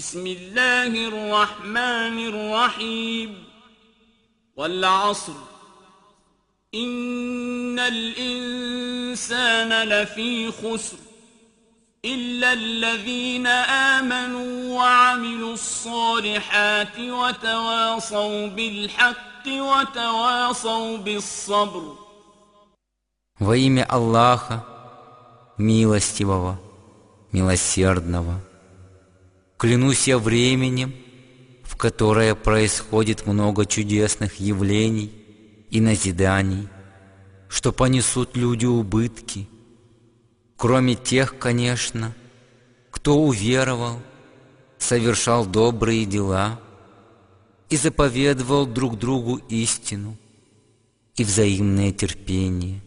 بسم الله الرحمن الرحيم والعصر إن الإنسان لفي خسر إلا الذين آمنوا وعملوا الصالحات وتواصوا بالحق وتواصوا بالصبر Во имя Аллаха, милостивого, милосердного, клянусь я временем, в которое происходит много чудесных явлений и назиданий, что понесут люди убытки, кроме тех, конечно, кто уверовал, совершал добрые дела и заповедовал друг другу истину и взаимное терпение.